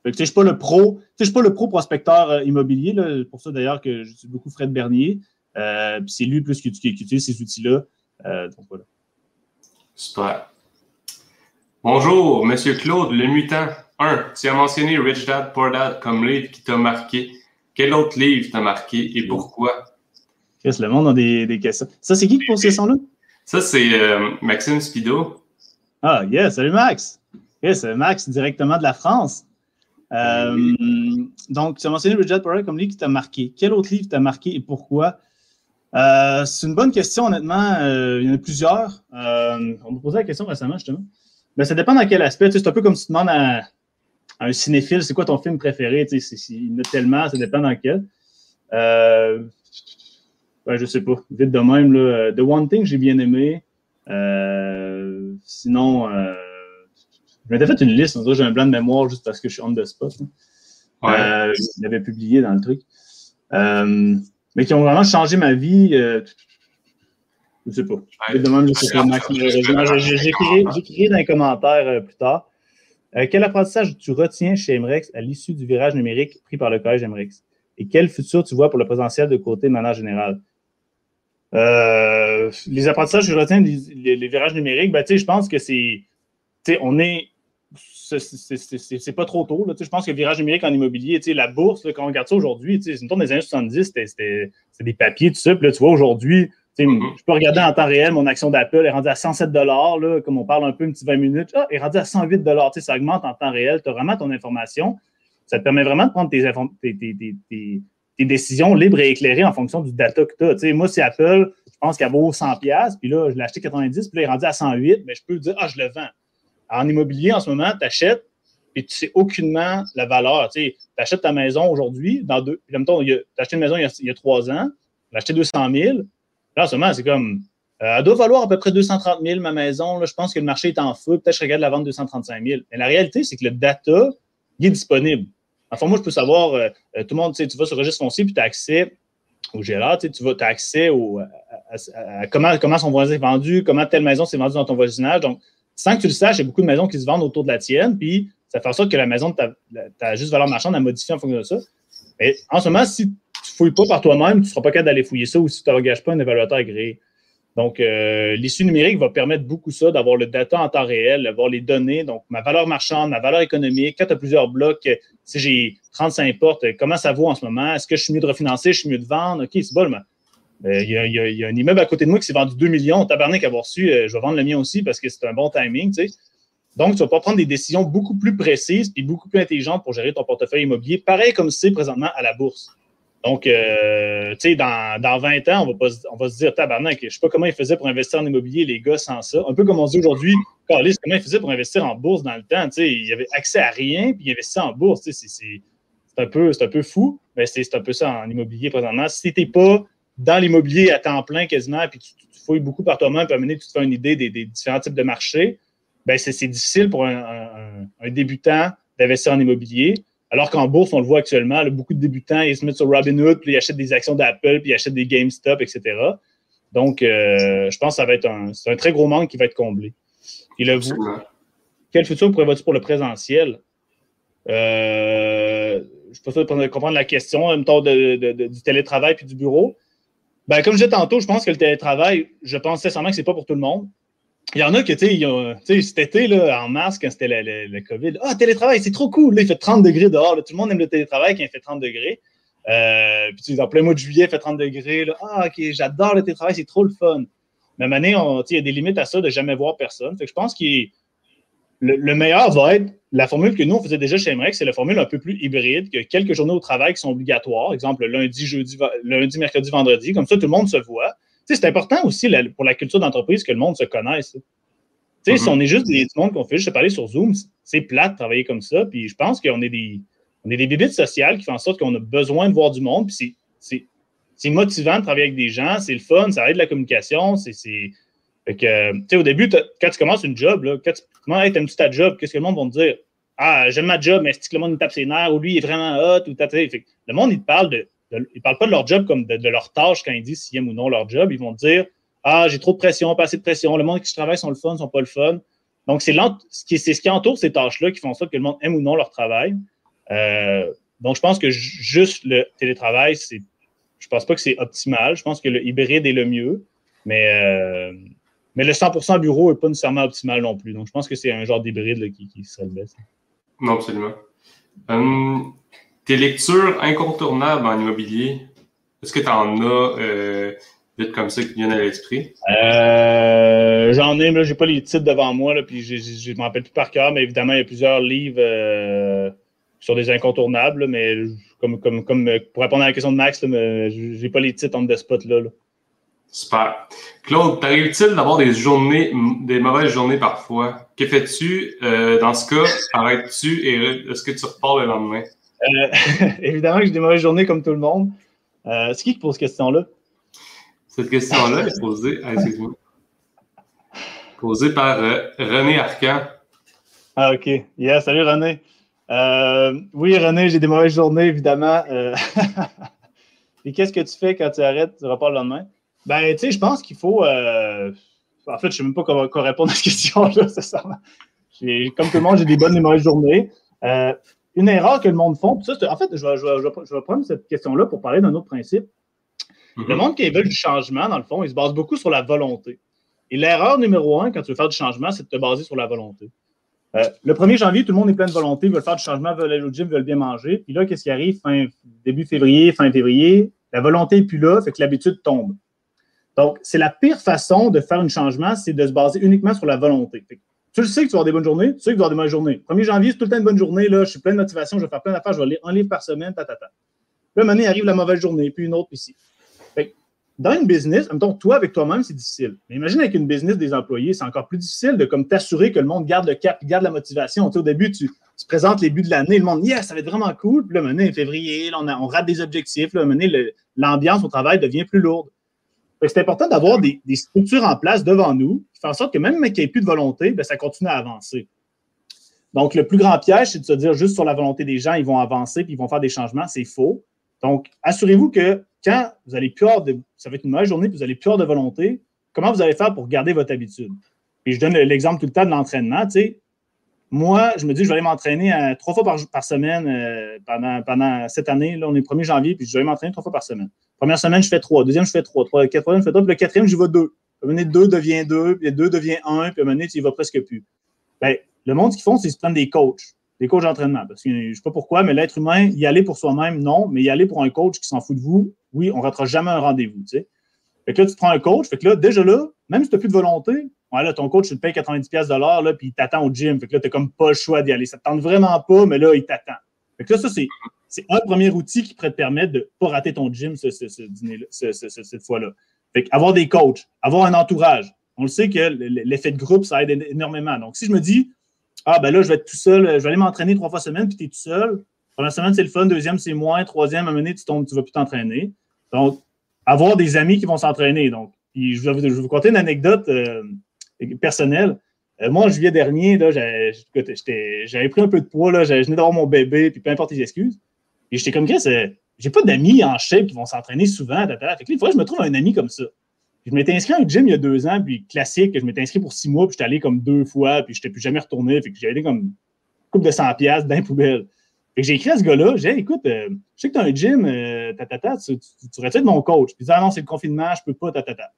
[SPEAKER 2] je ne suis pas le pro. Je suis pas le pro prospecteur euh, immobilier. Là. Pour ça, d'ailleurs, que j'utilise beaucoup Fred Bernier. Euh, c'est lui plus qui, qui, utilise ces outils-là. donc voilà.
[SPEAKER 1] Super. Bonjour, Monsieur Claude, le mutant. 1. Tu as mentionné Rich Dad Poor Dad comme livre qui t'a marqué. Quel autre livre t'a marqué et pourquoi?
[SPEAKER 2] Qu'est-ce le monde a des, des questions. Ça, c'est qui qui pose ces sons-là?
[SPEAKER 1] Ça, c'est euh, Maxime Spido.
[SPEAKER 2] Ah, yes, salut Max. Yes, Max, directement de la France. Euh, donc, tu as mentionné Rich Dad Poor Dad comme livre qui t'a marqué. Quel autre livre t'a marqué et pourquoi? Euh, c'est une bonne question, honnêtement. il y en a plusieurs. on m'a posé la question récemment, justement. Ben, ça dépend dans quel aspect. c'est un peu comme si tu demandes à, un cinéphile, c'est quoi ton film préféré? Tu sais, il y en a tellement, ça dépend dans quel. Euh, ben, je sais pas. Vite de même. Là. The One Thing, j'ai bien aimé. Euh, sinon, euh, je m'étais fait une liste. J'ai un blanc de mémoire juste parce que je suis on the spot. Ouais. Euh, je l'avais publié dans le truc. Mais qui ont vraiment changé ma vie. Je ne sais pas. Je demande J'écrirai dans les commentaires euh, plus tard. Euh, quel apprentissage tu retiens chez MREX à l'issue du virage numérique pris par le collège MREX? Et quel futur tu vois pour le potentiel de côté de manière générale? Euh, les apprentissages que je retiens les, virages numériques, ben, je pense que c'est. On est. C'est pas trop tôt. Je pense que le virage numérique en immobilier, la bourse, quand on regarde ça aujourd'hui, c'est une tourne des années 70, c'était des papiers, tout ça. Puis là, tu vois, aujourd'hui, Mm-hmm. Je peux regarder en temps réel, mon action d'Apple est rendue à 107 là, comme on parle un peu, une petite 20 minutes. Ah, est rendue à 108 Ça augmente en temps réel. Tu as vraiment ton information. Ça te permet vraiment de prendre tes, décisions libres et éclairées en fonction du data que tu as. moi, si Apple, je pense qu'elle vaut 100 puis là, je l'ai acheté 90 puis là, il est rendu à 108 mais je peux dire, ah, je le vends. En immobilier, en ce moment, tu achètes et tu sais aucunement la valeur. Tu achètes ta maison aujourd'hui, dans deux. Puis, tu as acheté une maison il y a, trois ans, tu as acheté 200 000 Là, en ce moment, c'est comme. Euh, elle doit valoir à peu près 230 000, ma maison. Je pense que le marché est en feu. Peut-être que je regarde la vente 235 000. Mais la réalité, c'est que le data, il est disponible. Enfin, moi, je peux savoir, euh, tout le monde, tu vas sur le registre foncier, puis tu as accès au GLA, tu as accès à, comment, comment son voisin est vendu, comment telle maison s'est vendue dans ton voisinage. Donc, sans que tu le saches, il y a beaucoup de maisons qui se vendent autour de la tienne, puis ça fait en sorte que la maison ta juste valeur marchande a modifié en fonction de ça. Mais en ce moment, si tu fouilles pas par toi-même, tu ne seras pas capable d'aller fouiller ça ou si tu n'engages pas un évaluateur agréé. Donc, euh, l'issue numérique va permettre beaucoup ça, d'avoir le data en temps réel, d'avoir les données, donc ma valeur marchande, ma valeur économique, quand tu as plusieurs blocs, si j'ai 35 portes, comment ça vaut en ce moment? Est-ce que je suis mieux de refinancer, je suis mieux de vendre? OK, c'est bon, euh, il y, a, un immeuble à côté de moi qui s'est vendu 2 millions. Tabarnak avoir euh, je vais vendre le mien aussi parce que c'est un bon timing, tu sais. Donc, tu vas pas prendre des décisions beaucoup plus précises et beaucoup plus intelligentes pour gérer ton portefeuille immobilier, pareil comme c'est présentement à la bourse. Donc, euh, tu sais, dans, dans 20 ans, on va, pas, on va se dire, tabarnak, je sais pas comment ils faisaient pour investir en immobilier, les gars, sans ça. Un peu comme on dit aujourd'hui, comment ils faisaient pour investir en bourse dans le temps. Tu sais, ils avaient accès à rien, puis ils investissaient en bourse. Tu sais, c'est un, peu, un peu fou, mais c'est un peu ça en immobilier présentement. Si tu n'es pas dans l'immobilier à temps plein quasiment, puis tu, fouilles beaucoup par toi-même, puis à mener, tu te fais une idée des, des différents types de marchés, ben c'est difficile pour un, un débutant d'investir en immobilier. Alors qu'en bourse, on le voit actuellement, beaucoup de débutants, ils se mettent sur Robinhood, puis ils achètent des actions d'Apple, puis ils achètent des GameStop, etc. Donc, euh, je pense que ça va être un, un, très gros manque qui va être comblé. Et là, vous, quel futur prévois-tu pour le présentiel? Euh, je ne sais pas comprendre la question, en même temps du télétravail puis du bureau. Ben, comme je disais tantôt, je pense que le télétravail, je pense sincèrement que ce n'est pas pour tout le monde. Il y en a qui, tu sais, cet été, là, en mars, quand c'était le, COVID, ah, télétravail, c'est trop cool. Il fait 30 degrés dehors. tout le monde aime le télétravail quand il fait 30 degrés. Euh, puis, tu en plein mois de juillet, il fait 30 degrés. Ah, OK, j'adore le télétravail, c'est trop le fun. À année, il y a des limites à ça de jamais voir personne. Fait que je pense que le, le, meilleur va être la formule que nous, on faisait déjà chez MREX, c'est la formule un peu plus hybride, que quelques journées au travail qui sont obligatoires, exemple lundi, jeudi, lundi, mercredi, vendredi, comme ça, tout le monde se voit c'est important aussi pour la culture d'entreprise que le monde se connaisse. Si mm-hmm. on est juste des, du monde qu'on fait juste parler sur Zoom, c'est plate de travailler comme ça. Puis je pense qu'on est des, on est des bibites sociales qui font en sorte qu'on a besoin de voir du monde. Puis c'est motivant de travailler avec des gens, c'est le fun, ça aide la communication. C'est que, au début, quand tu commences une job, là, quand tu commences à ta job, qu'est-ce que le monde va te dire? Ah, j'aime ma job, mais est-ce que le monde me tape ses nerfs ou lui il est vraiment hot ou Le monde, il te parle de ils ne parlent pas de leur job comme de, leur tâche quand ils disent s'ils aiment ou non leur job. Ils vont dire Ah, j'ai trop de pression, pas assez de pression. Le monde qui travaille sont le fun, sont pas le fun. Donc, c'est ce qui, ce qui entoure ces tâches-là qui font ça que le monde aime ou non leur travail. Euh, donc, je pense que juste le télétravail, c'est, je pense pas que c'est optimal. Je pense que le hybride est le mieux. Mais, euh, mais le 100% bureau n'est pas nécessairement optimal non plus. Donc, je pense que c'est un genre d'hybride qui, qui, serait le best.
[SPEAKER 1] Non, absolument. Hum, tes lectures incontournables en immobilier, est-ce que tu en as euh, vite comme ça qui viennent à l'esprit?
[SPEAKER 2] Euh, j'en ai, mais j'ai pas les titres devant moi, là, puis je ne m'en rappelle plus par cœur, mais évidemment, il y a plusieurs livres euh, sur des incontournables, mais comme, comme, comme pour répondre à la question de Max, je n'ai pas les titres entre des spots là.
[SPEAKER 1] Super. Claude, t'arrive-t-il d'avoir des journées, des mauvaises journées parfois? Que fais-tu dans ce cas? Arrêtes-tu et est-ce que tu repars le lendemain?
[SPEAKER 2] Euh, évidemment que j'ai des mauvaises journées comme tout le monde. Euh, c'est qui qui pose cette question-là?
[SPEAKER 1] Cette question-là est posée, ah, posée par euh, René Arcan.
[SPEAKER 2] Ah, OK. Yeah, salut René. oui, René, j'ai des mauvaises journées, évidemment. Et qu'est-ce que tu fais quand tu arrêtes, tu repars le lendemain? Ben, tu sais, je pense qu'il faut. En fait, je ne sais même pas comment, répondre à cette question-là, Comme tout le monde, j'ai des bonnes et mauvaises journées une erreur que le monde font. en fait, je vais, prendre cette question-là pour parler d'un autre principe. Mm-hmm. Le monde qui veut du changement, dans le fond, il se base beaucoup sur la volonté. Et l'erreur numéro un, quand tu veux faire du changement, c'est de te baser sur la volonté. Euh, le 1er janvier, tout le monde est plein de volonté, veut faire du changement, veut aller au gym, veut bien manger. Puis là, qu'est-ce qui arrive? Fin, début février, fin février? La volonté n'est plus là, fait que l'habitude tombe. Donc, c'est la pire façon de faire un changement, c'est de se baser uniquement sur la volonté. Tu sais que tu vas avoir des bonnes journées, tu sais que tu vas avoir des mauvaises journées. 1er janvier, c'est tout le temps une bonne journée, là, je suis plein de motivation, je vais faire plein d'affaires, je vais lire un livre par semaine, ta, ta, ta. Puis là, arrive la mauvaise journée, puis une autre, ici. dans une business, temps, toi avec toi-même, c'est difficile. Mais imagine avec une business des employés, c'est encore plus difficile de comme t'assurer que le monde garde le cap, garde la motivation. au début, tu, présentes les buts de l'année, le monde, yes, ça va être vraiment cool. Puis là, maintenant, février, on, rate des objectifs. Là, maintenant, l'ambiance au travail devient plus lourde. C'est important d'avoir des, structures en place devant nous qui font en sorte que même qu'il n'y ait plus de volonté, ben, ça continue à avancer. Donc, le plus grand piège, c'est de se dire juste sur la volonté des gens, ils vont avancer puis ils vont faire des changements. C'est faux. Donc, assurez-vous que quand vous allez plus de, ça va être une mauvaise journée puis vous allez plus de volonté, comment vous allez faire pour garder votre habitude? Et je donne l'exemple tout le temps de l'entraînement. Tu sais, moi, je me dis, je vais aller m'entraîner euh, trois fois par, semaine euh, pendant, pendant cette année. Là, on est le 1er janvier, puis je vais m'entraîner trois fois par semaine. Première semaine, je fais trois. Deuxième, je fais trois. trois quatrième, je fais trois. Puis le quatrième, je vais deux. Puis à un moment donné, deux devient deux, puis deux devient un, puis à un moment donné, tu vas presque plus. Bien, le monde, ce qu'ils font, c'est qu'ils se prennent des coachs, des coachs d'entraînement. Parce que je ne sais pas pourquoi, mais l'être humain, y aller pour soi-même, non. Mais y aller pour un coach qui s'en fout de vous, oui, on ne ratera jamais un rendez-vous. Fait que là, tu prends un coach. Fait que là, déjà là, même si tu n'as plus de volonté, là, ton coach, tu te payes 90$ de l'heure, puis il t'attend au gym. Fait que là, tu n'as comme pas le choix d'y aller. Ça ne te tente vraiment pas, mais là, il t'attend. Fait que là, ça, c'est, un premier outil qui pourrait te permettre de ne pas rater ton gym ce, ce, ce cette fois-là. Avoir des coachs, avoir un entourage. On le sait que l'effet de groupe, ça aide énormément. Donc, si je me dis, ah, ben là, je vais être tout seul, je vais aller m'entraîner trois fois semaine, puis tu es tout seul. Première semaine, c'est le fun. Deuxième, c'est moins. Troisième, à un moment donné, tu tombes, tu vas plus t'entraîner. Donc, avoir des amis qui vont s'entraîner. Donc, je vais, vous, je une anecdote euh, personnelle. Euh, moi, en juillet dernier, j'avais pris un peu de poids, là, je venais d'avoir mon bébé, puis peu importe les excuses. Et j'étais comme, je j'ai pas d'amis en shape qui vont s'entraîner souvent. Tata. Fait que il faudrait que je me trouve un ami comme ça. Je m'étais inscrit à un gym il y a deux ans, puis classique, je m'étais inscrit pour six mois, puis j'étais allé comme deux fois, puis je n'étais plus jamais retourné. Fait que j'ai allé comme une coupe de 100 pièces dans poubelle. Fait que j'ai écrit à ce gars-là, j'ai dit, écoute, euh, je sais que tu as un gym, euh, tatata, tu, tu, tu, être mon coach? Puis il dit, ah non, c'est le confinement, je peux pas, tatata.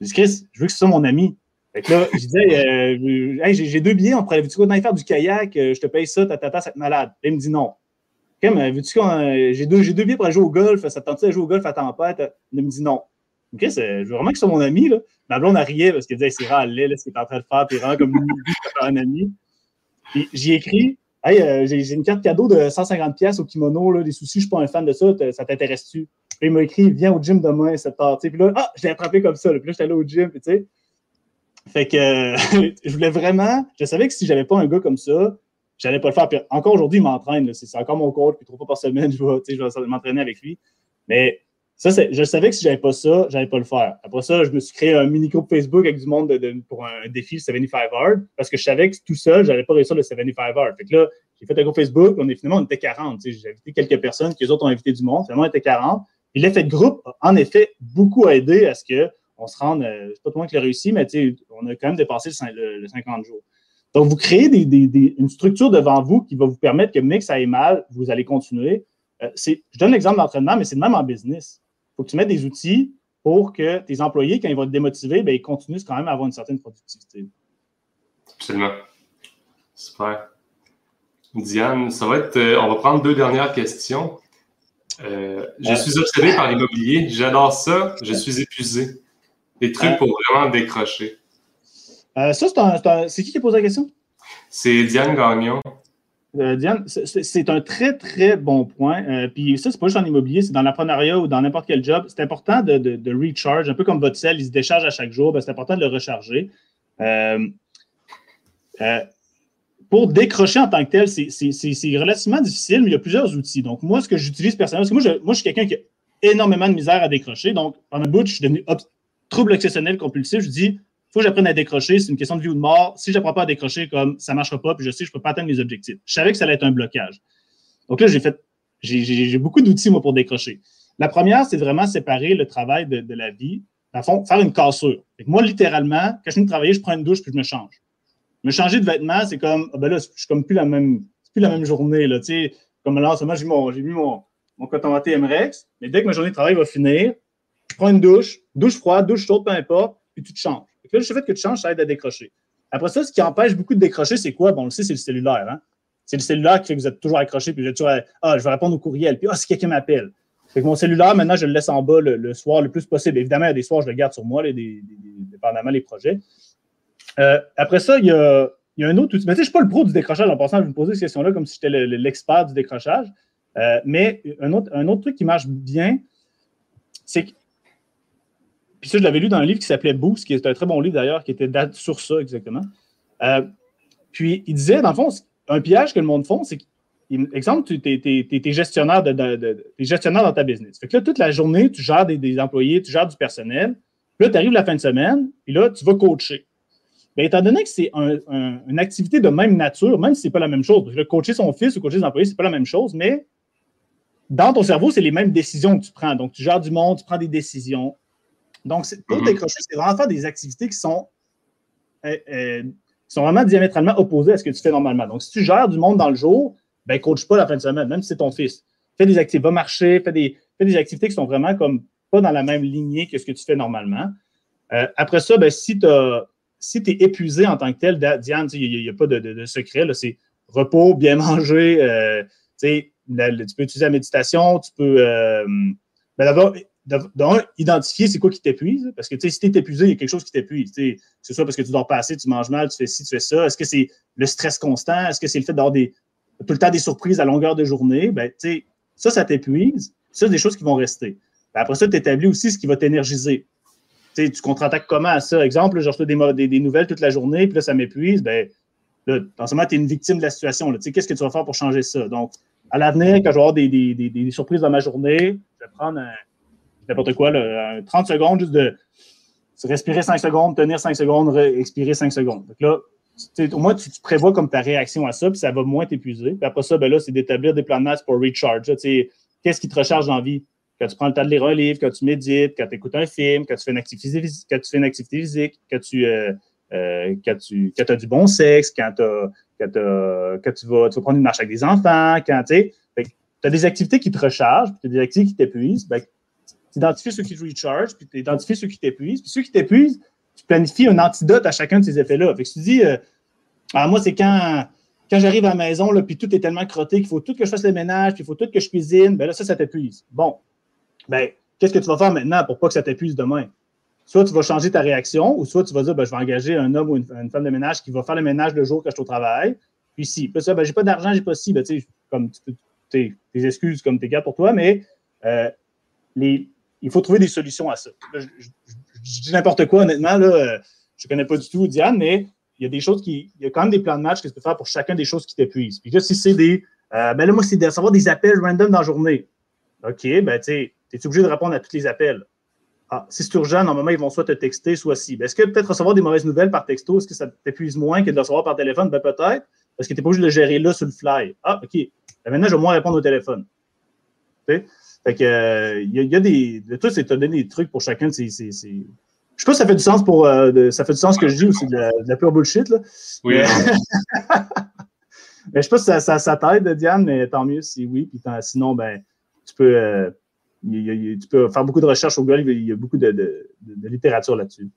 [SPEAKER 2] J'ai dit, Chris, je veux que ce soit mon ami. Fait que là, je disais, euh, j'ai deux billets, on pourrait, aille faire du kayak, je te paye ça, tatata, ça te malade. il me dit non. OK, mais veux-tu qu'on, j'ai deux, deux billets pour aller jouer au golf, ça te tente à jouer au golf à tempête? Il me dit non. OK, je veux vraiment que ce soit mon ami, là. Ma blonde a rié parce qu'elle disait, c'est rare, là, ce qu'il est en train de faire, puis vraiment comme un ami. Puis j'y écrit, Hey, euh, j'ai une carte cadeau de 150 pièces au kimono, là, des soucis, je suis pas un fan de ça, ça t'intéresse-tu? Puis il m'a écrit, viens au gym demain 7 heures. Puis là, ah, je l'ai attrapé comme ça. Puis là, j'étais allé au gym, tu sais. Fait que je voulais vraiment, je savais que si j'avais pas un gars comme ça, j'allais pas le faire. Puis encore aujourd'hui, il m'entraîne, c'est encore mon coach, puis trois fois par semaine, je vais, je m'entraîner avec lui. Mais ça, je savais que si j'avais pas ça, j'allais pas le faire. Après ça, je me suis créé un mini groupe Facebook avec du monde pour un défi 75 Hard parce que je savais que tout seul, j'allais pas réussir le 75 Hard. Fait que là, j'ai fait un groupe Facebook, on est finalement, on était 40. J'ai invité quelques personnes, que les autres ont invité du monde. Finalement, on était 40. Et l'effet de groupe a en effet beaucoup aidé à ce qu'on se rende, euh, c'est pas tout le monde qui l'a réussi, mais on a quand même dépassé le, 50 jours. Donc, vous créez une structure devant vous qui va vous permettre que, même que ça aille mal, vous allez continuer. Euh, je donne l'exemple d'entraînement, mais c'est le même en business faut que tu mettes des outils pour que tes employés, quand ils vont te démotiver, ben, ils continuent quand même à avoir une certaine productivité.
[SPEAKER 1] Absolument. Super. Diane, ça va être. Euh, on va prendre deux dernières questions. Euh, je suis obsédé par l'immobilier. J'adore ça. Je suis épuisé. Des trucs pour vraiment décrocher.
[SPEAKER 2] Euh, ça, c'est qui qui a posé la question?
[SPEAKER 1] C'est Diane Gagnon.
[SPEAKER 2] Euh, Diane, c'est un très, très bon point. Euh, puis ça, c'est pas juste en immobilier, c'est dans l'entrepreneuriat ou dans n'importe quel job. C'est important de, de, recharge, un peu comme votre sel, il se décharge à chaque jour. Ben, c'est important de le recharger. Euh, pour décrocher en tant que tel, c'est relativement difficile, mais il y a plusieurs outils. Donc, moi, ce que j'utilise personnellement, parce que moi, je, moi, je suis quelqu'un qui a énormément de misère à décrocher. Donc, pendant un bout, je suis devenu trouble obsessionnel compulsif. Je dis, faut que j'apprenne à décrocher. C'est une question de vie ou de mort. Si je n'apprends pas à décrocher, comme ça ne marchera pas, puis je sais que je ne peux pas atteindre mes objectifs. Je savais que ça allait être un blocage. Donc là, j'ai fait, j'ai beaucoup d'outils, moi, pour décrocher. La première, c'est vraiment séparer le travail de, la vie. Dans fond, faire une cassure. moi, littéralement, quand je viens de travailler, je prends une douche puis je me change. Me changer de vêtements, c'est comme, ah ben là, je suis comme plus la même, plus la même journée, là, tu sais. Comme là, en ce j'ai mis mon, mon coton watté MREX, mais dès que ma journée de travail va finir, je prends une douche, douche froide, douche chaude, peu importe, puis tu te changes. Le fait que tu changes, ça aide à décrocher. Après ça, ce qui empêche beaucoup de décrocher, c'est quoi? Bon, on le sait, c'est le cellulaire. Hein? C'est le cellulaire qui fait que vous êtes toujours accroché, puis vous êtes toujours, ah, je vais répondre au courriel, puis ah, si quelqu'un m'appelle. Fait que mon cellulaire, maintenant, je le laisse en bas le, soir le plus possible. Évidemment, il y a des soirs, je le garde sur moi, dépendamment des projets. Euh, après ça, il y a, il y a un autre outil. Mais tu sais, je ne suis pas le pro du décrochage. En je vais me poser cette question-là comme si j'étais l'expert du décrochage. Euh, mais un autre, un autre truc qui marche bien, c'est que puis ça, je l'avais lu dans un livre qui s'appelait Boost, qui est un très bon livre d'ailleurs, qui était sur ça exactement. Euh, puis il disait, dans le fond, un piège que le monde font, c'est exemple, tu es, gestionnaire, de, gestionnaire dans ta business. Fait que là, toute la journée, tu gères des, employés, tu gères du personnel. Puis là, tu arrives la fin de semaine, puis là, tu vas coacher. bien, étant donné que c'est une activité de même nature, même si ce n'est pas la même chose, parce que coacher son fils ou coacher ses employés, ce n'est pas la même chose, mais dans ton cerveau, c'est les mêmes décisions que tu prends. Donc, tu gères du monde, tu prends des décisions. Donc, pour mm-hmm. décrocher, c'est vraiment faire des activités qui sont, euh, euh, sont vraiment diamétralement opposées à ce que tu fais normalement. Donc, si tu gères du monde dans le jour, ben, coach pas la fin de semaine, même si c'est ton fils. Fais des activités, va marcher, fais des, fais des activités qui sont vraiment comme pas dans la même lignée que ce que tu fais normalement. Euh, après ça, ben, si tu si es épuisé en tant que tel, Diane, il n'y a, pas de, secret, c'est repos, bien manger, euh, tu peux utiliser la méditation, tu peux euh, ben, d'abord identifier c'est quoi qui t'épuise. Parce que si tu es épuisé, il y a quelque chose qui t'épuise. Que ce soit parce que tu dors pas assez, tu manges mal, tu fais ci, tu fais ça. Est-ce que c'est le stress constant? Est-ce que c'est le fait d'avoir des, tout le temps des surprises à longueur de journée? Ben, ça, ça t'épuise. Ça, c'est des choses qui vont rester. Ben, après ça, tu établis aussi ce qui va t'énergiser. Tu contre-attaques comment à ça? Exemple, je reçois des, des, nouvelles toute la journée, puis là, ça m'épuise. Ben, là, dans ce moment, tu es une victime de la situation. Qu'est-ce que tu vas faire pour changer ça? Donc, à l'avenir, quand je vais avoir des, des, surprises dans ma journée, je vais prendre n'importe quoi, là, 30 secondes juste de respirer 5 secondes, tenir 5 secondes, expirer 5 secondes. Donc là, au moins, tu, prévois comme ta réaction à ça, puis ça va moins t'épuiser. Puis après ça, ben là, c'est d'établir des plans de match pour recharge. Qu'est-ce qui te recharge en vie? quand tu prends le temps de lire un livre, quand tu médites, quand tu écoutes un film, quand tu fais une activité, quand tu fais une activité physique, quand tu, euh, euh, quand tu as du bon sexe, quand, quand, quand tu, vas, tu, vas, prendre une marche avec des enfants, quand tu as des activités qui te rechargent, puis tu as des activités qui t'épuisent, ben, tu identifies ceux qui te recharge, puis tu identifies ceux qui t'épuisent, puis ceux qui t'épuisent, tu planifies un antidote à chacun de ces effets-là. Fait que tu dis, euh, ah, moi, c'est quand, quand j'arrive à la maison, là, puis tout est tellement crotté qu'il faut tout que je fasse le ménage, puis il faut tout que je cuisine, ben là, ça, ça t'épuise. Bon, ben, qu'est-ce que tu vas faire maintenant pour pas que ça t'épuise demain? Soit tu vas changer ta réaction, ou soit tu vas dire, ben, je vais engager un homme ou une, femme de ménage qui va faire le ménage le jour que je suis au travail. Puis si, puis ça, ben, j'ai pas d'argent, j'ai pas si, ben, tu sais, comme tu tes excuses comme tes gars pour toi, mais euh, les, il faut trouver des solutions à ça. je, dis n'importe quoi, honnêtement, là, euh, je connais pas du tout Diane, mais il y a des choses qui. Il y a quand même des plans de match que tu peux faire pour chacun des choses qui t'épuisent. Puis là, si c'est des. Euh, ben là, moi, c'est de savoir des appels random dans la journée. OK, ben, tu es obligé de répondre à tous les appels? Ah, si c'est urgent, normalement, ils vont soit te texter, soit si. Ben, est-ce que peut-être recevoir des mauvaises nouvelles par texto, est-ce que ça t'épuise moins que de recevoir par téléphone? Ben, peut-être, parce que tu n'es pas obligé de le gérer là sur le fly. Ah, OK. Ben, maintenant, je vais moins répondre au téléphone. Fait que, euh, il y, a des. De tout, c'est te donner des trucs pour chacun de ces. Je sais pas si ça fait du sens pour. Euh, ça fait du sens ce que je dis ou c'est de, la pure bullshit, là. Oui. Mais, je sais pas si ça, ça, t'aide, Diane, mais tant mieux si oui. Puis sinon, ben, tu peux. Euh, tu peux faire beaucoup de recherches au Google, il y a beaucoup de, littérature là-dessus.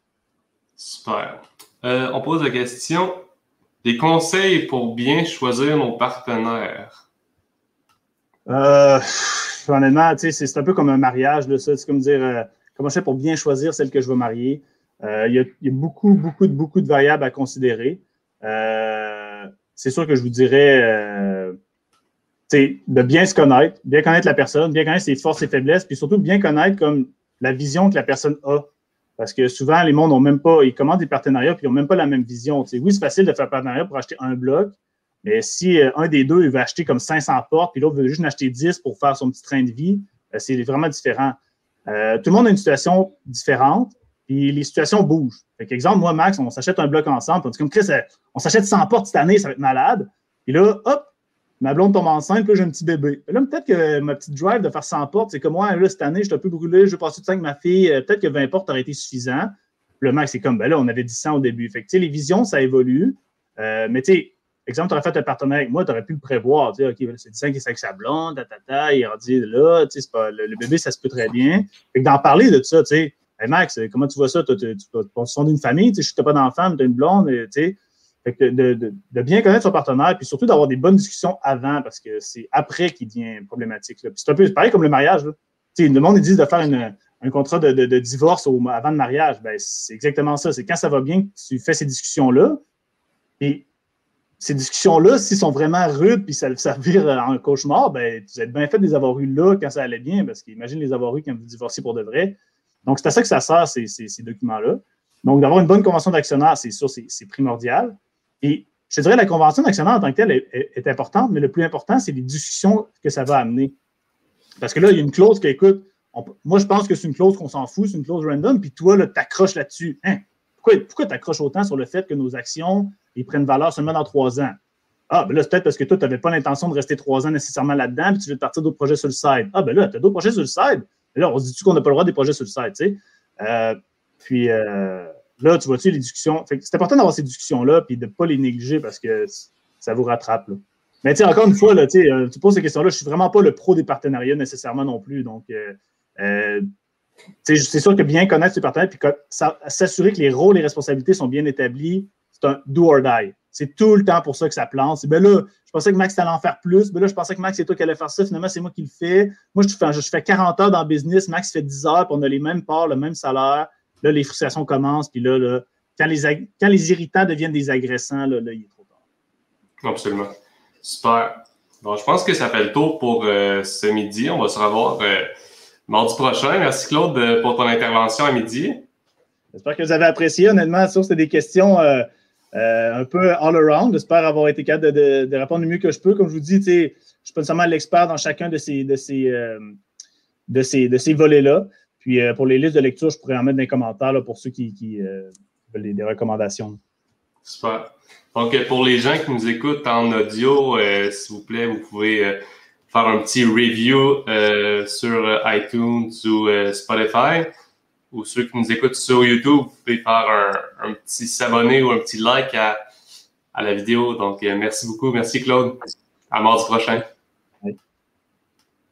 [SPEAKER 1] Super. Euh, on pose la question des conseils pour bien choisir nos partenaires?
[SPEAKER 2] Euh, honnêtement, c'est un peu comme un mariage, c'est comme dire euh, comment je fais pour bien choisir celle que je veux marier? Euh, il, y a, beaucoup, beaucoup, beaucoup de variables à considérer. c'est sûr que je vous dirais de bien se connaître, bien connaître la personne, bien connaître ses forces et faiblesses, puis surtout bien connaître comme la vision que la personne a. Parce que souvent, les mondes n'ont même pas, ils commandent des partenariats, puis ils n'ont même pas la même vision. oui, c'est facile de faire partenariat pour acheter un bloc, mais si euh, un des deux, veut acheter comme 500 portes, puis l'autre veut juste en acheter 10 pour faire son petit train de vie, euh, c'est vraiment différent. Euh, tout le monde a une situation différente, puis les situations bougent. Fait exemple, moi, Max, on s'achète un bloc ensemble, on dit comme Chris, on s'achète 100 portes cette année, ça va être malade. Puis là, hop, ma blonde tombe enceinte, puis j'ai un petit bébé. Là, peut-être que ma petite drive de faire 100 portes, c'est comme moi, là, cette année, je suis un peu brûlé, je vais passer tout ça avec ma fille, peut-être que 20 portes aurait été suffisant. le max, c'est comme, ben là, on avait 10 100 au début. Fait que, les visions, ça évolue. Mais tu sais, exemple, tu aurais fait un partenaire avec moi, tu aurais pu le prévoir. Sais, OK, c'est 10 qui est avec blonde, tata, il a dit là, tu sais, pas, le, bébé, ça se peut très bien. Fait que d'en parler de tout ça, tu sais, hey Max, comment tu vois ça? Tu, tu, tu, d'une famille, tu sais, je suis pas d'enfant, tu as une blonde, tu sais de, bien connaître son partenaire, puis surtout d'avoir des bonnes discussions avant, parce que c'est après qu'il devient problématique. C'est un peu pareil comme le mariage. Le monde, ils disent de faire un contrat de, divorce avant le mariage. Ben, c'est exactement ça. C'est quand ça va bien que tu fais ces discussions-là. Ces discussions-là, s'ils sont vraiment rudes, puis ça, ça vire en cauchemar, ben, vous êtes bien fait de les avoir eues là quand ça allait bien, parce qu'imagine les avoir eues quand vous divorcez pour de vrai. Donc, c'est à ça que ça sert, ces, documents-là. Donc, d'avoir une bonne convention d'actionnaire, c'est sûr, c'est primordial. Et je dirais la convention d'actionnaire en tant que telle est, importante, mais le plus important, c'est les discussions que ça va amener. Parce que là, il y a une clause qui, écoute, moi, je pense que c'est une clause qu'on s'en fout, c'est une clause random, puis toi, tu t'accroches là-dessus. Hein? Pourquoi tu accroches autant sur le fait que nos actions ils prennent valeur seulement dans trois ans? Ah, ben là, c'est peut-être parce que toi, tu n'avais pas l'intention de rester trois ans nécessairement là-dedans, puis tu veux partir d'autres projets sur le site. Ah, ben là, tu as d'autres projets sur le site. là, on se dit-tu qu'on n'a pas le droit des projets sur le site, tu sais? Euh, puis euh, là, tu vois-tu les discussions? C'est important d'avoir ces discussions-là, puis de ne pas les négliger parce que ça vous rattrape. Mais tu sais, encore une fois, là, euh, tu poses ces questions-là, je ne suis vraiment pas le pro des partenariats nécessairement non plus. Donc, c'est sûr que bien connaître ses partenaires, puis s'assurer que les rôles et responsabilités sont bien établis, c'est un do or die. C'est tout le temps pour ça que ça plante. Ben là, je pensais que Max allait en faire plus. Ben là, je pensais que Max, c'est toi qui allais faire ça. Finalement, c'est moi qui le fais. Moi, je fais, je fais 40 heures dans le business. Max fait 10 heures, on a les mêmes parts, le même salaire. Là, les frustrations commencent. Puis là, là quand, les, irritants deviennent des agressants, là, là, il est trop tard.
[SPEAKER 1] Absolument. Super. Bon, je pense que ça fait le tour pour euh, ce midi. On va se revoir euh, mardi prochain. Merci, Claude, pour ton intervention à midi.
[SPEAKER 2] J'espère que vous avez apprécié. Honnêtement, ça, c'était des questions. Euh, euh, un peu all around. J'espère avoir été capable de, répondre le mieux que je peux. Comme je vous dis, je ne suis pas seulement l'expert dans chacun de ces, de ces, euh, de ces, de ces volets-là. Puis euh, pour les listes de lecture, je pourrais en mettre dans les commentaires pour ceux qui, veulent des, recommandations.
[SPEAKER 1] Super. Donc, pour les gens qui nous écoutent en audio, s'il vous plaît, vous pouvez faire un petit review sur iTunes ou Spotify ou ceux qui nous écoutent sur YouTube, vous pouvez faire un, petit s'abonner ou un petit like à, à la vidéo. Donc, euh, merci beaucoup. Merci Claude. À mardi prochain.